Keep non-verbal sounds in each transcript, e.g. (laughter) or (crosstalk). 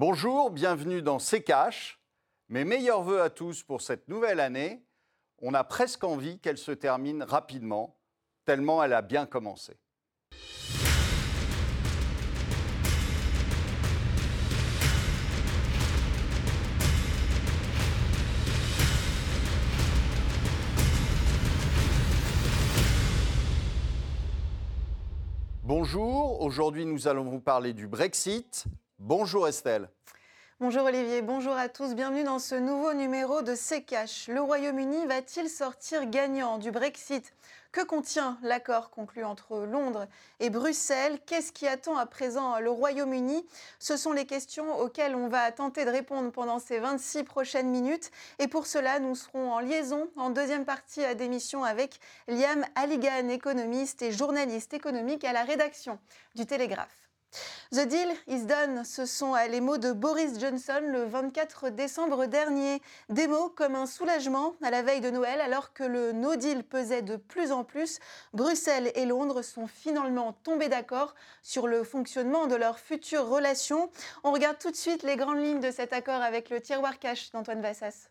Bonjour, bienvenue dans C'est Cash. Mes meilleurs voeux à tous pour cette nouvelle année. On a presque envie qu'elle se termine rapidement, tellement elle a bien commencé. Bonjour, aujourd'hui nous allons vous parler du Brexit. Bonjour Estelle. Bonjour Olivier, bonjour à tous, bienvenue dans ce nouveau numéro de C'est Cash. Le Royaume-Uni va-t-il sortir gagnant du Brexit? Que contient l'accord conclu entre Londres et Bruxelles? Qu'est-ce qui attend à présent le Royaume-Uni? Ce sont les questions auxquelles on va tenter de répondre pendant ces 26 prochaines minutes. Et pour cela, nous serons en liaison en deuxième partie à d'émission avec Liam Halligan, économiste et journaliste économique à la rédaction du Télégraphe. The deal is done, ce sont les mots de Boris Johnson le 24 décembre dernier. Des mots comme un soulagement à la veille de Noël alors que le no deal pesait de plus en plus. Bruxelles et Londres sont finalement tombés d'accord sur le fonctionnement de leurs futures relations. On regarde tout de suite les grandes lignes de cet accord avec le tiroir cash d'Antoine Vassas.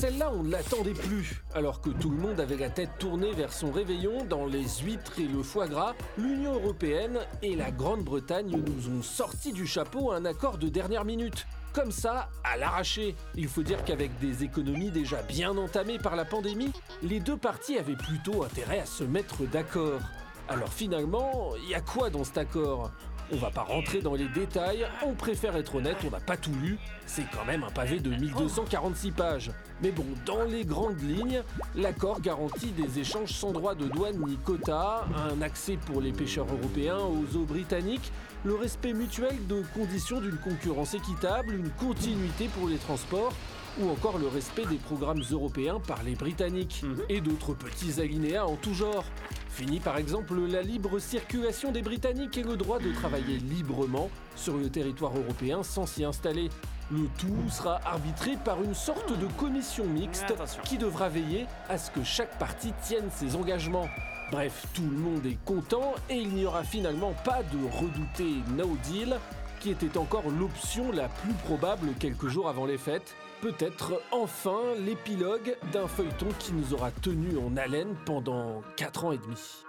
Celle-là, on ne l'attendait plus. Alors que tout le monde avait la tête tournée vers son réveillon dans les huîtres et le foie gras, l'Union européenne et la Grande-Bretagne nous ont sorti du chapeau un accord de dernière minute. Comme ça, à l'arraché. Il faut dire qu'avec des économies déjà bien entamées par la pandémie, les deux parties avaient plutôt intérêt à se mettre d'accord. Alors finalement, il y a quoi dans cet accord? On va pas rentrer dans les détails, on préfère être honnête, on n'a pas tout lu, c'est quand même un pavé de 1246 pages. Mais bon, dans les grandes lignes, l'accord garantit des échanges sans droit de douane ni quota, un accès pour les pêcheurs européens aux eaux britanniques, le respect mutuel de conditions d'une concurrence équitable, une continuité pour les transports, ou encore le respect des programmes européens par les Britanniques, mhm. et d'autres petits alinéas en tout genre. Fini par exemple la libre circulation des Britanniques et le droit de travailler librement sur le territoire européen sans s'y installer. Le tout sera arbitré par une sorte de commission mixte qui devra veiller à ce que chaque partie tienne ses engagements. Bref, tout le monde est content et il n'y aura finalement pas de redouté no deal, qui était encore l'option la plus probable quelques jours avant les fêtes peut-être enfin l'épilogue d'un feuilleton qui nous aura tenu en haleine pendant 4 ans et demi.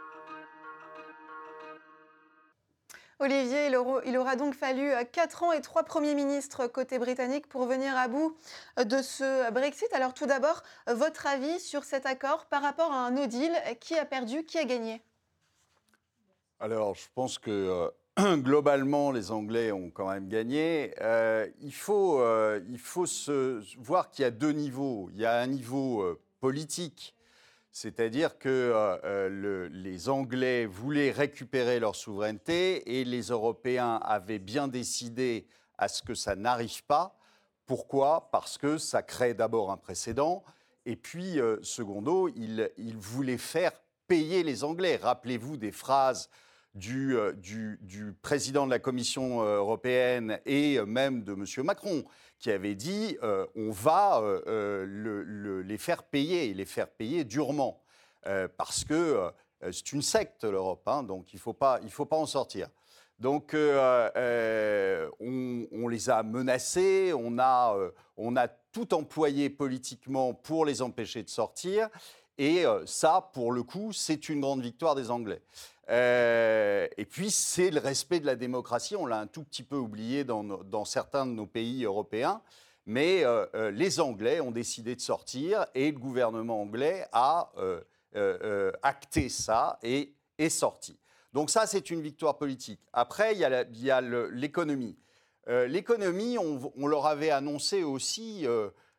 Olivier, il aura donc fallu 4 ans et 3 premiers ministres côté britannique pour venir à bout de ce Brexit. Alors tout d'abord, votre avis sur cet accord par rapport à un no deal Qui a perdu Qui a gagné? Alors je pense que euh, (clears throat) globalement, les Anglais ont quand même gagné. Euh, il, faut, euh, il faut se voir qu'il y a deux niveaux. Il y a un niveau euh, politique, c'est-à-dire que les Anglais voulaient récupérer leur souveraineté et les Européens avaient bien décidé à ce que ça n'arrive pas. Pourquoi? Parce que ça crée d'abord un précédent et puis, secondo, ils il voulaient faire payer les Anglais. Rappelez-vous des phrases euh, du, président de la Commission euh, européenne et euh, même de M. Macron, qui avait dit on va les faire payer, les faire payer durement, parce que c'est une secte l'Europe, hein, donc il ne faut, pas, faut pas en sortir. Donc on, les a menacés, on a, on a tout employé politiquement pour les empêcher de sortir. Et ça, pour le coup, c'est une grande victoire des Anglais. Euh, et puis, c'est le respect de la démocratie. On l'a un tout petit peu oublié dans, certains de nos pays européens. Mais euh, euh, les Anglais ont décidé de sortir et le gouvernement anglais a acté ça et est sorti. Donc ça, c'est une victoire politique. Après, il y a l'économie. L'économie, on, leur avait annoncé aussi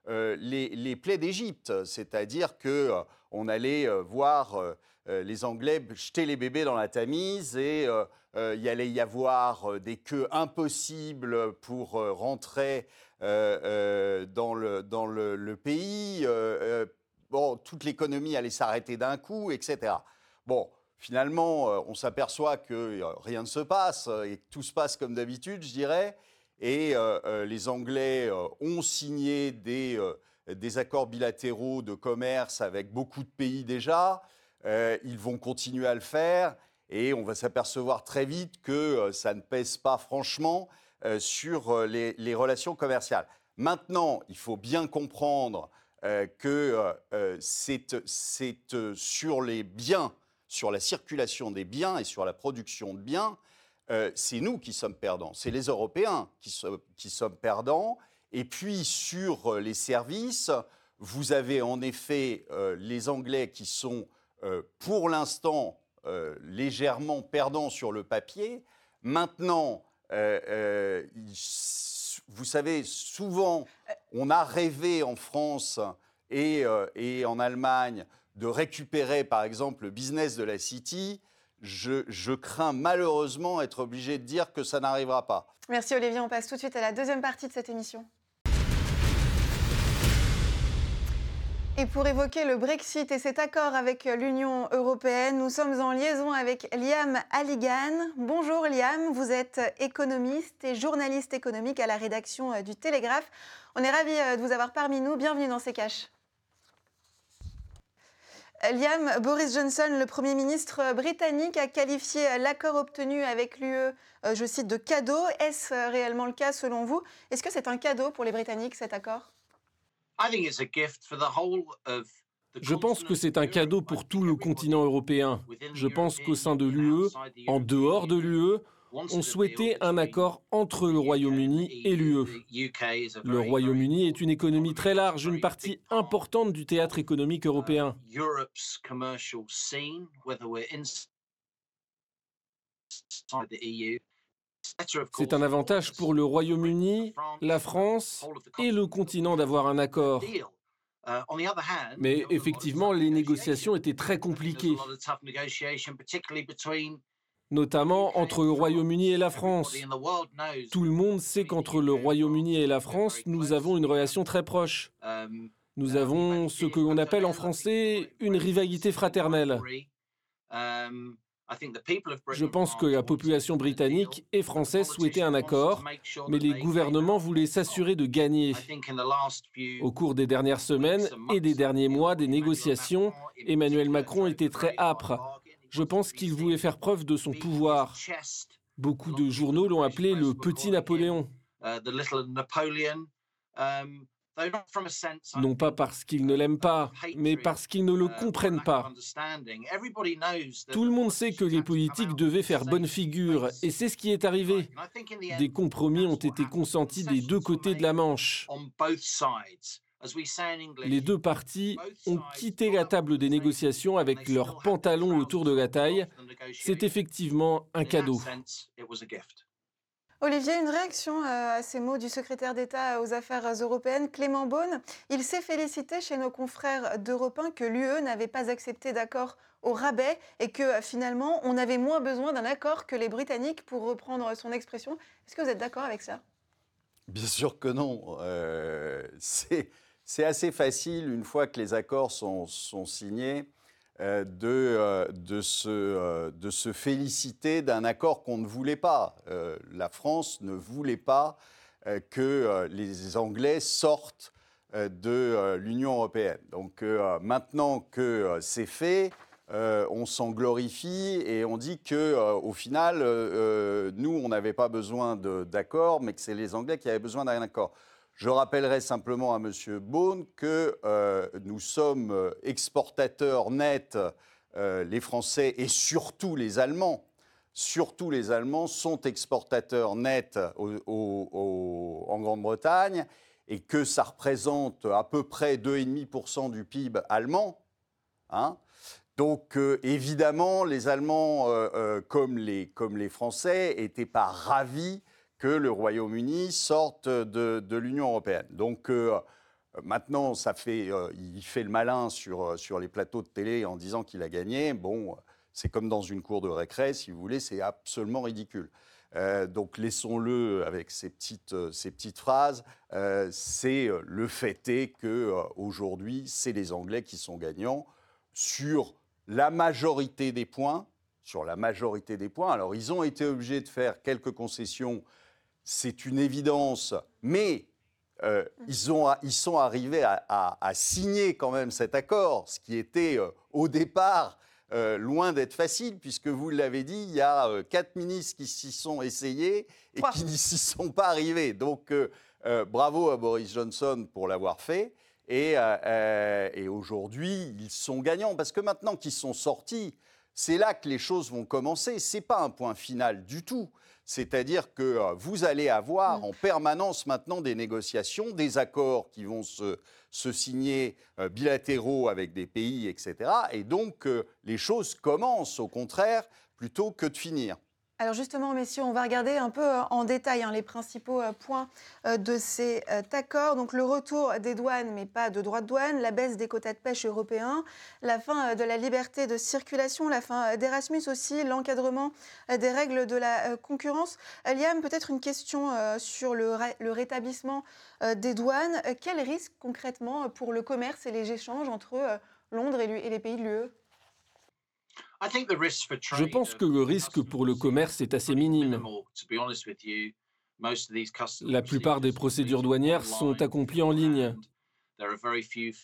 les, les, plaies d'Égypte, c'est-à-dire que on allait voir euh, les Anglais jetaient les bébés dans la Tamise et euh, euh, il allait y avoir des queues impossibles pour rentrer dans, le, pays. bon, toute l'économie allait s'arrêter d'un coup, etc. Bon, finalement, on s'aperçoit que rien ne se passe et que tout se passe comme d'habitude, je dirais. Et les Anglais ont signé des accords bilatéraux de commerce avec beaucoup de pays déjà. Euh, ils vont continuer à le faire. Et on va s'apercevoir très vite que ça ne pèse pas franchement sur les, relations commerciales. Maintenant, il faut bien comprendre que c'est sur les biens, sur la circulation des biens et sur la production de biens, c'est nous qui sommes perdants, c'est les Européens qui, qui sommes perdants. Et puis sur les services, vous avez en effet les Anglais qui sont pour l'instant légèrement perdants sur le papier. Maintenant, vous savez, souvent, on a rêvé en France et en Allemagne de récupérer, par exemple, le business de la City je, crains malheureusement être obligé de dire que ça n'arrivera pas. Merci Olivier, on passe tout de suite à la deuxième partie de cette émission. Et pour évoquer le Brexit et cet accord avec l'Union européenne, nous sommes en liaison avec Liam Halligan. Bonjour Liam, vous êtes économiste et journaliste économique à la rédaction du Télégraphe. On est ravis euh, de vous avoir parmi nous. Bienvenue dans ces caches. Liam, Boris Johnson, le Premier ministre britannique, a qualifié l'accord obtenu avec l'UE, euh, je cite, de cadeau. Est-ce réellement le cas selon vous? Est-ce que c'est un cadeau pour les Britanniques, cet accord? Je pense que c'est un cadeau pour tout le continent européen. Je pense qu'au sein de l'UE, en dehors de l'UE, ont souhaité un accord entre le Royaume-Uni et l'UE. Le Royaume-Uni est une économie très large, une partie importante du théâtre économique européen. C'est un avantage pour le Royaume-Uni, la France et le continent d'avoir un accord. Mais effectivement, les négociations étaient très compliquées notamment entre le Royaume-Uni et la France. Tout le monde sait qu'entre le Royaume-Uni et la France, nous avons une relation très proche. Nous avons ce que l'on appelle en français une rivalité fraternelle. Je pense que la population britannique et française souhaitait un accord, mais les gouvernements voulaient s'assurer de gagner. Au cours des dernières semaines et des derniers mois des négociations, Emmanuel Macron était très âpre je pense qu'il voulait faire preuve de son pouvoir. Beaucoup de journaux l'ont appelé le petit Napoléon. Non pas parce qu'ils ne l'aiment pas, mais parce qu'ils ne le comprennent pas. Tout le monde sait que les politiques devaient faire bonne figure, et c'est ce qui est arrivé. Des compromis ont été consentis des deux côtés de la Manche. Les deux parties ont quitté la table des négociations avec leurs pantalons autour de la taille. C'est effectivement un cadeau. Olivier, une réaction euh, à ces mots du secrétaire d'État aux Affaires européennes, Clément Beaune. Il s'est félicité chez nos confrères d'Europe 1 que l'UE n'avait pas accepté d'accord au rabais et que finalement on avait moins besoin d'un accord que les Britanniques, pour reprendre son expression. Est-ce que vous êtes d'accord avec ça? Bien sûr que non. Euh, c'est c'est assez facile, une fois que les accords sont, signés, euh, euh, euh, de, se, féliciter d'un accord qu'on ne voulait pas. la France ne voulait pas que les Anglais sortent de l'Union européenne. Donc maintenant que c'est fait, on s'en glorifie et on dit que au final, nous, on n'avait pas besoin d'accord, mais que c'est les Anglais qui avaient besoin d'un accord. Je rappellerai simplement à M. Beaune que euh, nous sommes euh, exportateurs nets, euh, les Français et surtout les Allemands. Surtout les Allemands sont exportateurs nets en Grande-Bretagne et que ça représente à peu près 2,5% du PIB allemand. Hein. donc évidemment, les Allemands, comme, les, comme les Français, n'étaient pas ravis que le Royaume-Uni sorte de, l'Union européenne. Donc euh, maintenant, ça fait, euh, il fait le malin sur, euh, sur les plateaux de télé en disant qu'il a gagné. Bon, c'est comme dans une cour de récré, si vous voulez, c'est absolument ridicule. donc laissons-le avec ces petites, ces petites phrases. c'est le fait est que aujourd'hui, c'est les Anglais qui sont gagnants sur la majorité des points. Sur la majorité des points. Alors, ils ont été obligés de faire quelques concessions c'est une évidence, mais euh, ils, sont arrivés à, signer quand même cet accord, ce qui était euh, au départ euh, loin d'être facile, puisque vous l'avez dit, il y a quatre ministres qui s'y sont essayés et Trois. qui n'y s'y sont pas arrivés. Donc, bravo à Boris Johnson pour l'avoir fait. Et, et aujourd'hui, ils sont gagnants, parce que maintenant qu'ils sont sortis, c'est là que les choses vont commencer. Ce n'est pas un point final du tout. C'est-à-dire que euh, vous allez avoir Mm. en permanence maintenant des négociations, des accords qui vont se, se signer euh, bilatéraux avec des pays, etc. Et donc, euh, les choses commencent, au contraire, plutôt que de finir. Alors justement, messieurs, on va regarder un peu euh, en détail hein, les principaux euh, points euh, de cet accord. Donc le retour des douanes, mais pas de droits de douane, la baisse des quotas de pêche européens, la fin de la liberté de circulation, la fin d'Erasmus aussi, l'encadrement des règles de la concurrence. Liam, peut-être une question sur le, le rétablissement des douanes. Quel risque concrètement pour le commerce et les échanges entre Londres et les pays de l'UE Je pense que le risque pour le commerce est assez minime. La plupart des procédures douanières sont accomplies en ligne.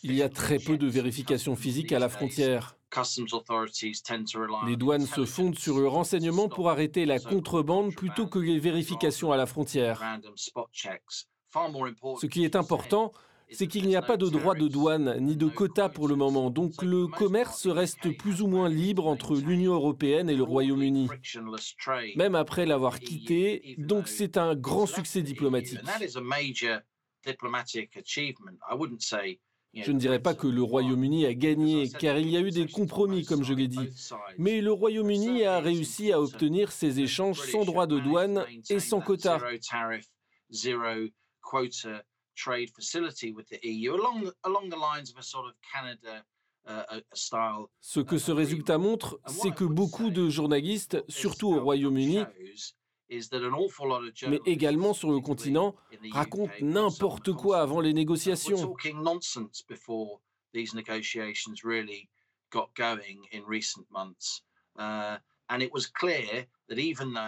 Il y a très peu de vérifications physiques à la frontière. Les douanes se fondent sur le renseignement pour arrêter la contrebande plutôt que les vérifications à la frontière. Ce qui est important, c'est qu'il n'y a pas de droit de douane ni de quota pour le moment, donc le commerce reste plus ou moins libre entre l'Union européenne et le Royaume-Uni, même après l'avoir quitté, donc c'est un grand succès diplomatique. Je ne dirais pas que le Royaume-Uni a gagné, car il y a eu des compromis, comme je l'ai dit. Mais le Royaume-Uni a réussi à obtenir ces échanges sans droit de douane et sans quota. Trade facility with the EU along the, along the lines of a sort of Canada uh, uh, style Ce que ce résultat montre, c'est que beaucoup de journalistes, surtout au Royaume-Uni, mais également sur le continent, racontent n'importe quoi avant les négociations.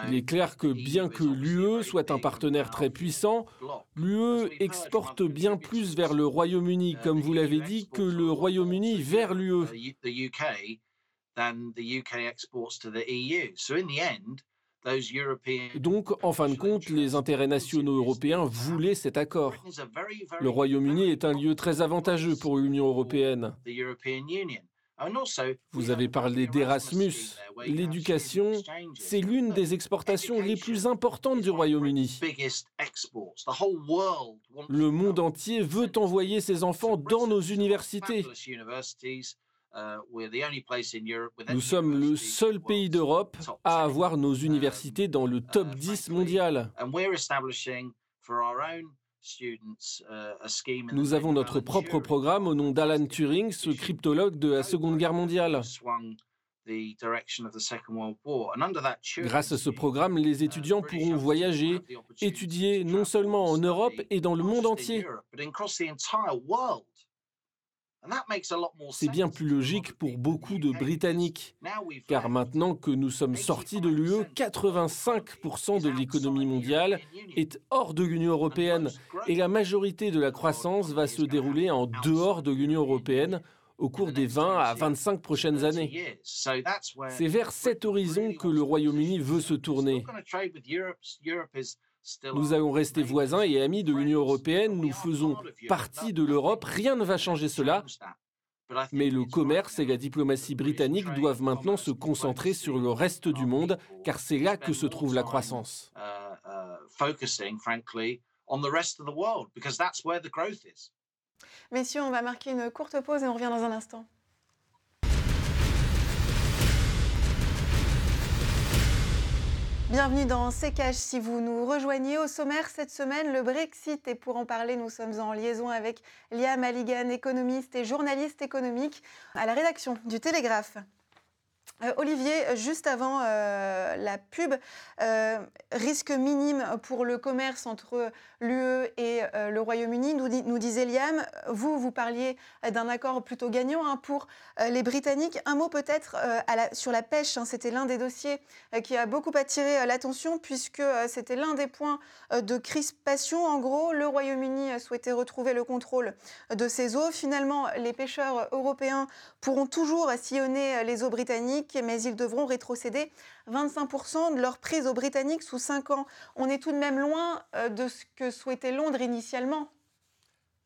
Il est clair que bien que l'UE soit un partenaire très puissant, l'UE exporte bien plus vers le Royaume-Uni, comme vous l'avez dit, que le Royaume-Uni vers l'UE. Donc, en fin de compte, les intérêts nationaux européens voulaient cet accord. Le Royaume-Uni est un lieu très avantageux pour l'Union européenne. Vous avez parlé d'Erasmus. L'éducation, c'est l'une des exportations les plus importantes du Royaume-Uni. Le monde entier veut envoyer ses enfants dans nos universités. Nous sommes le seul pays d'Europe à avoir nos universités dans le top 10 mondial. Nous avons notre propre programme au nom d'Alan Turing, ce cryptologue de la Seconde Guerre mondiale. Grâce à ce programme, les étudiants pourront voyager, étudier non seulement en Europe et dans le monde entier. C'est bien plus logique pour beaucoup de Britanniques, car maintenant que nous sommes sortis de l'UE, 85% de l'économie mondiale est hors de l'Union européenne et la majorité de la croissance va se dérouler en dehors de l'Union européenne au cours des 20 à 25 prochaines années. C'est vers cet horizon que le Royaume-Uni veut se tourner. Nous allons rester voisins et amis de l'Union européenne, nous faisons partie de l'Europe, rien ne va changer cela. Mais le commerce et la diplomatie britannique doivent maintenant se concentrer sur le reste du monde, car c'est là que se trouve la croissance. Messieurs, on va marquer une courte pause et on revient dans un instant. Bienvenue dans CKH. Si vous nous rejoignez au sommaire cette semaine, le Brexit. Et pour en parler, nous sommes en liaison avec Liam Halligan, économiste et journaliste économique à la rédaction du Télégraphe. Euh, Olivier, juste avant euh, la pub, euh, risque minime pour le commerce entre l'UE et le Royaume-Uni, nous, nous, disait Liam. Vous, vous parliez d'un accord plutôt gagnant hein, pour les Britanniques. Un mot peut-être sur la pêche. Hein. c'était l'un des dossiers qui a beaucoup attiré l'attention puisque c'était l'un des points de crispation. En gros, le Royaume-Uni souhaitait retrouver le contrôle de ses eaux. Finalement, les pêcheurs européens pourront toujours sillonner les eaux britanniques mais ils devront rétrocéder 25% de leur prise aux Britanniques sous 5 ans. On est tout de même loin euh, de ce que souhaitait Londres initialement.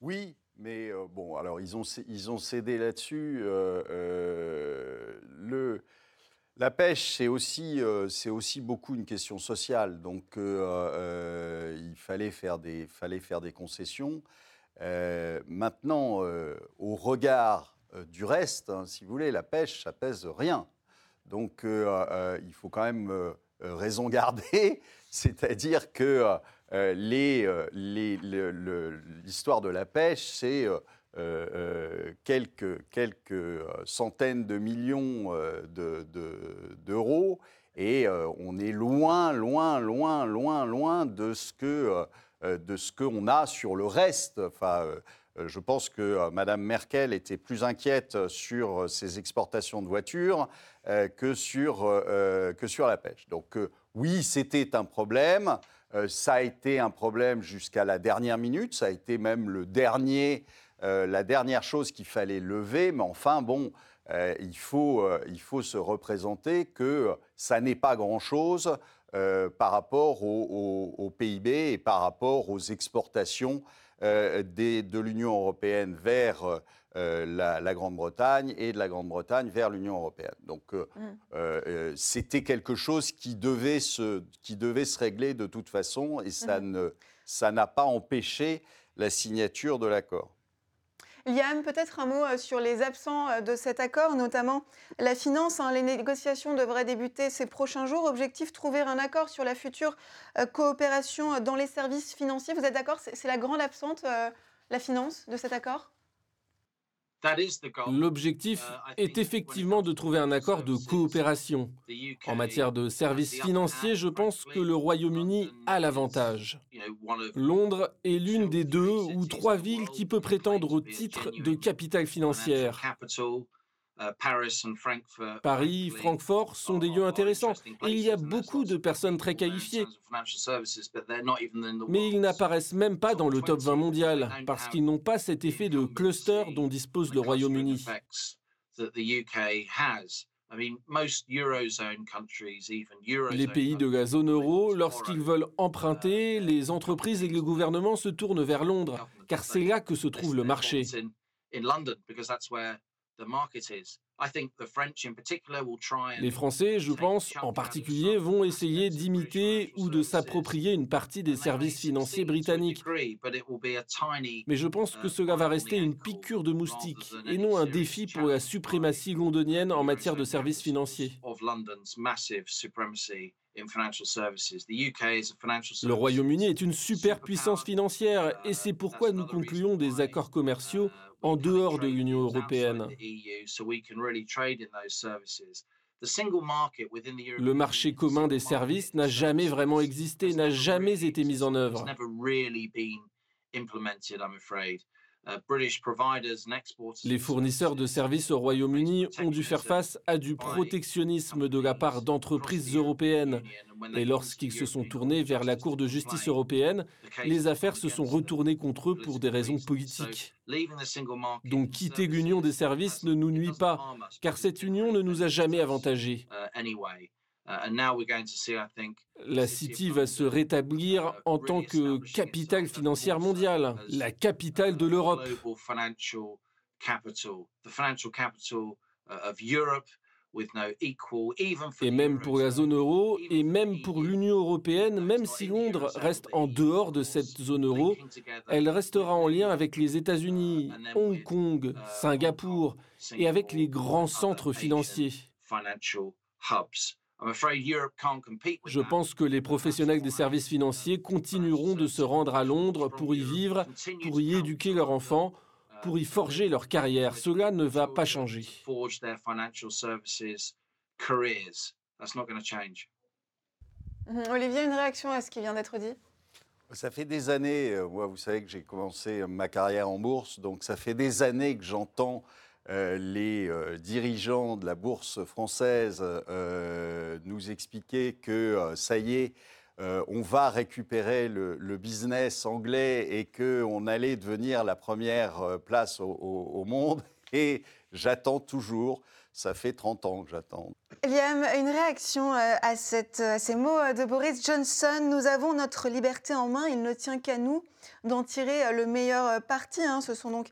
Oui, mais euh, bon, alors ils ont, ils ont cédé là-dessus. Euh, la pêche, c'est aussi, c'est aussi beaucoup une question sociale. Donc il fallait faire des, fallait faire des concessions. maintenant, au regard du reste, hein, si vous voulez, la pêche, ça pèse rien. Donc euh, euh, il faut quand même euh, raison garder, (laughs) c'est-à-dire que l'histoire de la pêche, c'est quelques, centaines de millions d'euros. et on est loin, loin, loin, loin, loin de ce que ce qu'on a sur le reste. Je pense que Mme Merkel était plus inquiète sur ses exportations de voitures euh, que, sur, euh, euh, que sur la pêche. Donc oui, c'était un problème. ça a été un problème jusqu'à la dernière minute. Ça a été même le dernier, la dernière chose qu'il fallait lever. Mais enfin, bon, il, faut, il faut se représenter que ça n'est pas grand-chose par rapport au, PIB et par rapport aux exportations des, de l'Union européenne vers euh, la, Grande-Bretagne et de la Grande-Bretagne vers l'Union européenne. Donc euh, mm. euh, c'était quelque chose qui devait, se, qui devait se régler de toute façon et ça mm. ne, ça n'a pas empêché la signature de l'accord. Liam, peut-être un mot sur les absents de cet accord, notamment la finance. Hein. les négociations devraient débuter ces prochains jours. Objectif, trouver un accord sur la future coopération dans les services financiers. Vous êtes d'accord? C'est la grande absente, la finance, de cet accord? L'objectif uh, est effectivement de trouver un accord de coopération. En matière de services financiers, je pense que le Royaume-Uni a l'avantage. Londres est l'une des deux ou trois villes qui peut prétendre au titre de capitale financière. Euh, Paris, Francfort sont des lieux intéressants et il y a beaucoup de personnes très qualifiées. Mais ils n'apparaissent même pas dans le top 20 mondial parce qu'ils n'ont pas cet effet de cluster dont dispose le Royaume-Uni. Les pays de la zone euro, lorsqu'ils veulent emprunter, les entreprises et les gouvernements se tournent vers Londres, car c'est là que se trouve le marché. Les Français, je pense, en particulier, vont essayer d'imiter ou de s'approprier une partie des services financiers britanniques. Mais je pense que uh, cela va rester une piqûre de moustique et non un défi pour la suprématie londonienne en matière de services financiers. Le Royaume-Uni est une superpuissance financière et c'est pourquoi nous concluons des accords commerciaux en dehors de l'Union européenne. Le marché commun des services n'a jamais vraiment existé, n'a jamais été mis en œuvre. Uh, Les fournisseurs de services au Royaume-Uni ont dû faire face à du protectionnisme de la part d'entreprises européennes. Et lorsqu'ils se sont tournés vers la Cour de justice européenne, les affaires se sont retournées contre eux pour des raisons politiques. Donc quitter l'union des services ne nous nuit pas, car cette union ne nous a jamais avantagés. Uh, la City va se rétablir uh, en tant que capitale financière mondiale, la capitale de l'Europe. Et même pour la zone euro et même pour e l'Union européenne, même si Londres reste en dehors de cette zone euro, elle restera en lien avec les États-Unis, uh, Hong Kong, uh, Singapour et avec les grands centres financiers. Je pense que les professionnels des services financiers continueront de se rendre à Londres pour y vivre, pour y éduquer leurs enfants, pour y forger leur carrière. Cela ne va pas changer. careers. That's not going to change. Mhm. Olivier, une réaction à ce qui vient d'être dit? Ça fait des années, euh, moi, vous savez que j'ai commencé ma carrière en bourse, donc ça fait des années que j'entends euh, les euh, dirigeants de la bourse française euh, nous expliquer que ça y est, on va récupérer le, business anglais et qu'on allait devenir la première place au, monde. J'attends toujours, ça fait 30 ans que j'attends. Liam, une réaction euh, à, ces mots euh, de Boris Johnson. Nous avons notre liberté en main, il ne tient qu'à nous d'en tirer euh, le meilleur parti. hein. Ce sont donc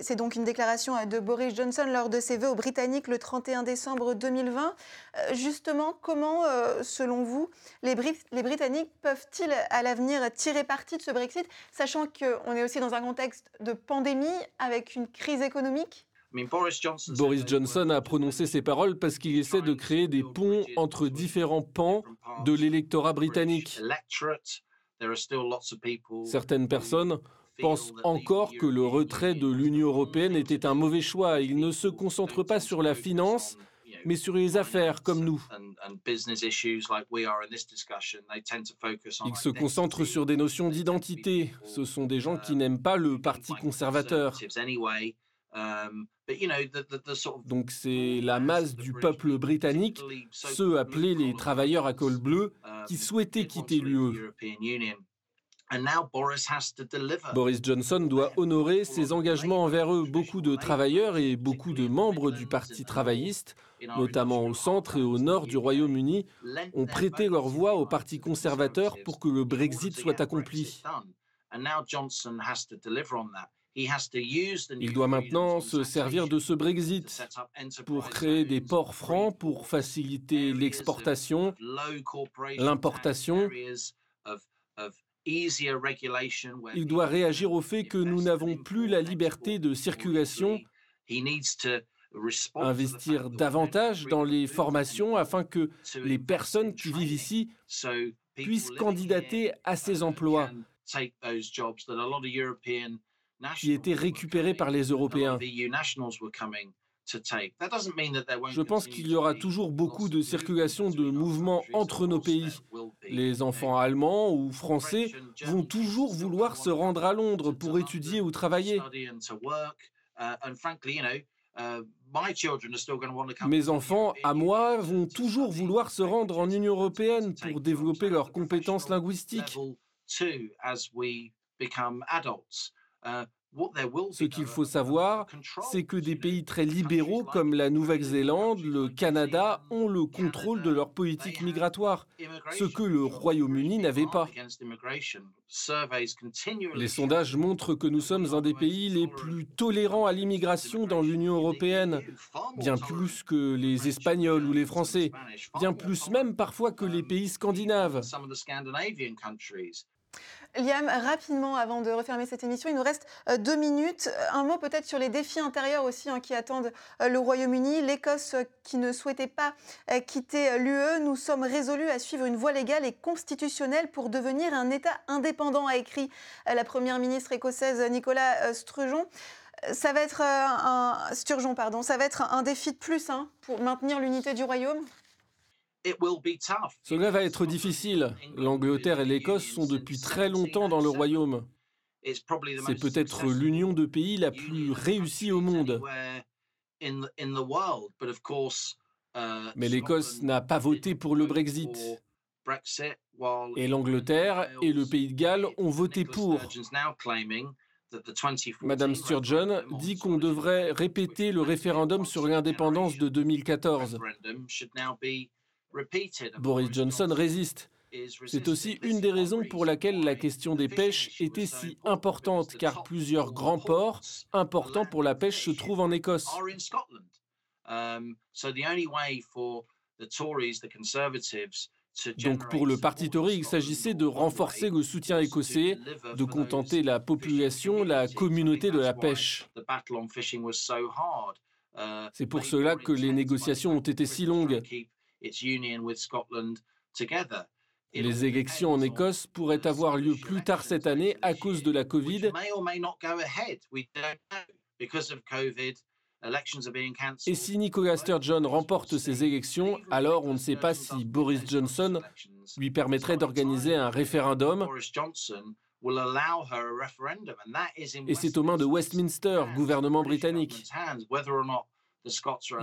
C'est donc une déclaration de Boris Johnson lors de ses vœux aux Britanniques le 31 décembre 2020. Euh, Justement, comment, selon vous, les, les Britanniques peuvent-ils à l'avenir tirer parti de ce Brexit, sachant qu'on est aussi dans un contexte de pandémie avec une crise économique? Boris Johnson. a prononcé ces paroles parce qu'il essaie de créer des ponts entre différents pans de l'électorat britannique. Certaines personnes pensent encore que le retrait de l'Union européenne était un mauvais choix. Ils ne se concentrent pas sur la finance, mais sur les affaires comme nous. Ils se concentrent sur des notions d'identité. Ce sont des gens qui n'aiment pas le Parti conservateur. Donc c'est la masse du peuple britannique, ceux appelés les travailleurs à col bleu, qui souhaitaient quitter l'UE. Boris Johnson doit honorer ses engagements envers eux. Beaucoup de travailleurs et beaucoup de membres du Parti travailliste, notamment au centre et au nord du Royaume-Uni, ont prêté leur voix au Parti conservateur pour que le Brexit soit accompli. Il doit maintenant se servir de ce Brexit pour créer des ports francs, pour faciliter l'exportation, l'importation. Il doit réagir au fait que nous n'avons plus la liberté de circulation, investir davantage dans les formations afin que les personnes qui vivent ici puissent candidater à ces emplois qui étaient récupérés par les Européens. Je pense qu'il y aura toujours beaucoup de circulation de mouvements entre nos pays. Les enfants allemands ou français vont toujours vouloir se rendre à Londres pour étudier ou travailler. Mes enfants, à moi, vont toujours vouloir se rendre en Union européenne pour développer leurs compétences linguistiques. Ce qu'il faut savoir, c'est que des pays très libéraux comme la Nouvelle-Zélande, le Canada ont le contrôle de leur politique migratoire, ce que le Royaume-Uni n'avait pas. Les sondages montrent que nous sommes un des pays les plus tolérants à l'immigration dans l'Union européenne, bien plus que les Espagnols ou les Français, bien plus même parfois que les pays scandinaves. Liam, rapidement, avant de refermer cette émission, il nous reste euh, deux minutes. Un mot peut-être sur les défis intérieurs aussi hein, qui attendent euh, le Royaume-Uni. L'Écosse euh, qui ne souhaitait pas euh, quitter l'UE, nous sommes résolus à suivre une voie légale et constitutionnelle pour devenir un État indépendant, a écrit euh, la Première ministre écossaise Nicolas euh, Sturgeon. Ça va être euh, un Sturgeon, pardon. Ça va être un défi de plus hein, pour maintenir l'unité du Royaume? Cela va être difficile. L'Angleterre et l'Écosse sont depuis très longtemps dans le royaume. C'est peut-être l'union de pays la plus réussie au monde. Mais l'Écosse n'a pas voté pour le Brexit. Et l'Angleterre et le Pays de Galles ont voté pour. Madame Sturgeon dit qu'on devrait répéter le référendum sur l'indépendance de 2014. Boris Johnson résiste. C'est aussi une des raisons pour laquelle la question des pêches était si importante, car plusieurs grands ports importants pour la pêche se trouvent en Écosse. Donc pour le Parti Tory, il s'agissait de renforcer le soutien écossais, de contenter la population, la communauté de la pêche. C'est pour cela que les négociations ont été si longues. Les élections en Écosse pourraient avoir lieu plus tard cette année à cause de la Covid. Et si Nicola Sturgeon remporte ces élections, alors on ne sait pas si Boris Johnson lui permettrait d'organiser un référendum. Et c'est aux mains de Westminster, gouvernement britannique.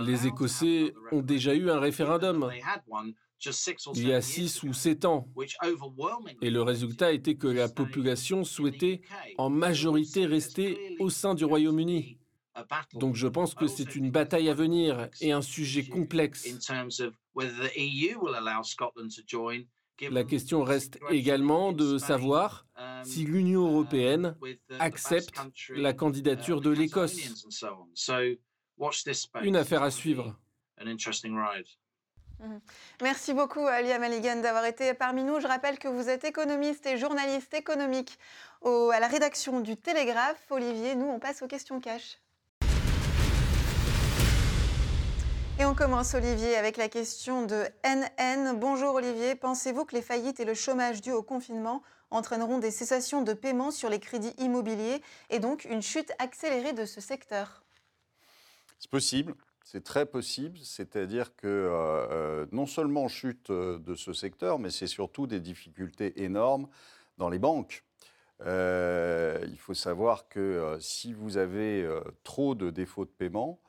Les Écossais ont déjà eu un référendum il y a six ou sept ans. Et le résultat était que la population souhaitait en majorité rester au sein du Royaume-Uni. Donc je pense que c'est une bataille à venir et un sujet complexe. La question reste également de savoir si l'Union européenne accepte la candidature de l'Écosse. Une affaire à suivre. Mhm. Merci beaucoup, Alia Maligan, d'avoir été parmi nous. Je rappelle que vous êtes économiste et journaliste économique à la rédaction du Télégraphe. Olivier, nous, on passe aux questions cash. Et on commence, Olivier, avec la question de NN. Bonjour, Olivier. Pensez-vous que les faillites et le chômage dû au confinement entraîneront des cessations de paiement sur les crédits immobiliers et donc une chute accélérée de ce secteur? C'est possible. C'est très possible, c'est-à-dire que euh, euh, non seulement chute euh, de ce secteur, mais c'est surtout des difficultés énormes dans les banques. il faut savoir que si vous avez trop de défauts de paiement,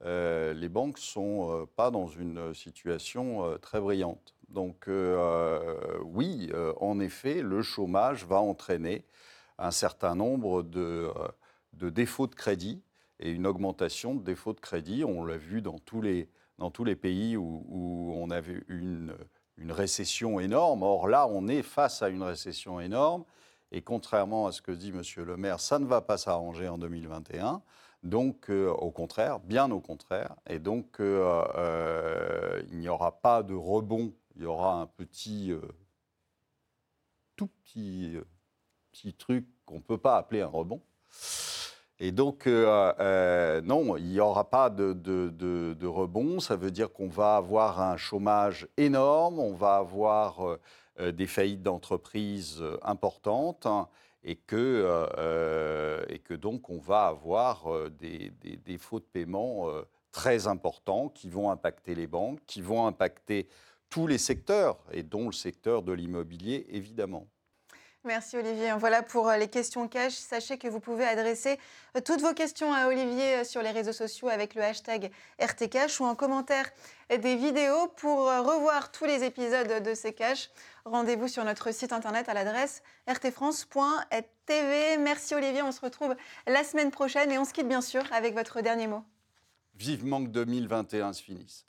les banques ne sont pas dans une situation très brillante. Donc oui, en effet, le chômage va entraîner un certain nombre de défauts de crédit et une augmentation de défauts de crédit. On l'a vu dans tous les, dans tous les pays où, on avait une, une récession énorme. Or là, on est face à une récession énorme. Et contrairement à ce que dit M. Le Maire, ça ne va pas s'arranger en 2021. Donc, euh, au contraire, bien au contraire. Et donc, euh, euh, il n'y aura pas de rebond. Il y aura un petit, tout petit, petit truc qu'on ne peut pas appeler un rebond. Et donc, euh, euh, non, il n'y aura pas de, rebond. Ça veut dire qu'on va avoir un chômage énorme, on va avoir euh, des faillites d'entreprises importantes et, que, et que donc on va avoir des, des de paiement très importants qui vont impacter les banques, qui vont impacter tous les secteurs, et dont le secteur de l'immobilier, évidemment. Merci Olivier. Voilà pour euh, les questions cash. Sachez que vous pouvez adresser euh, toutes vos questions à Olivier euh, sur les réseaux sociaux avec le hashtag RTCash ou en commentaire des vidéos. Pour revoir tous les épisodes de ces cash, rendez-vous sur notre site internet à l'adresse rtfrance.tv. Merci Olivier. On se retrouve la semaine prochaine et on se quitte bien sûr avec votre dernier mot. Vivement que 2021 se finisse.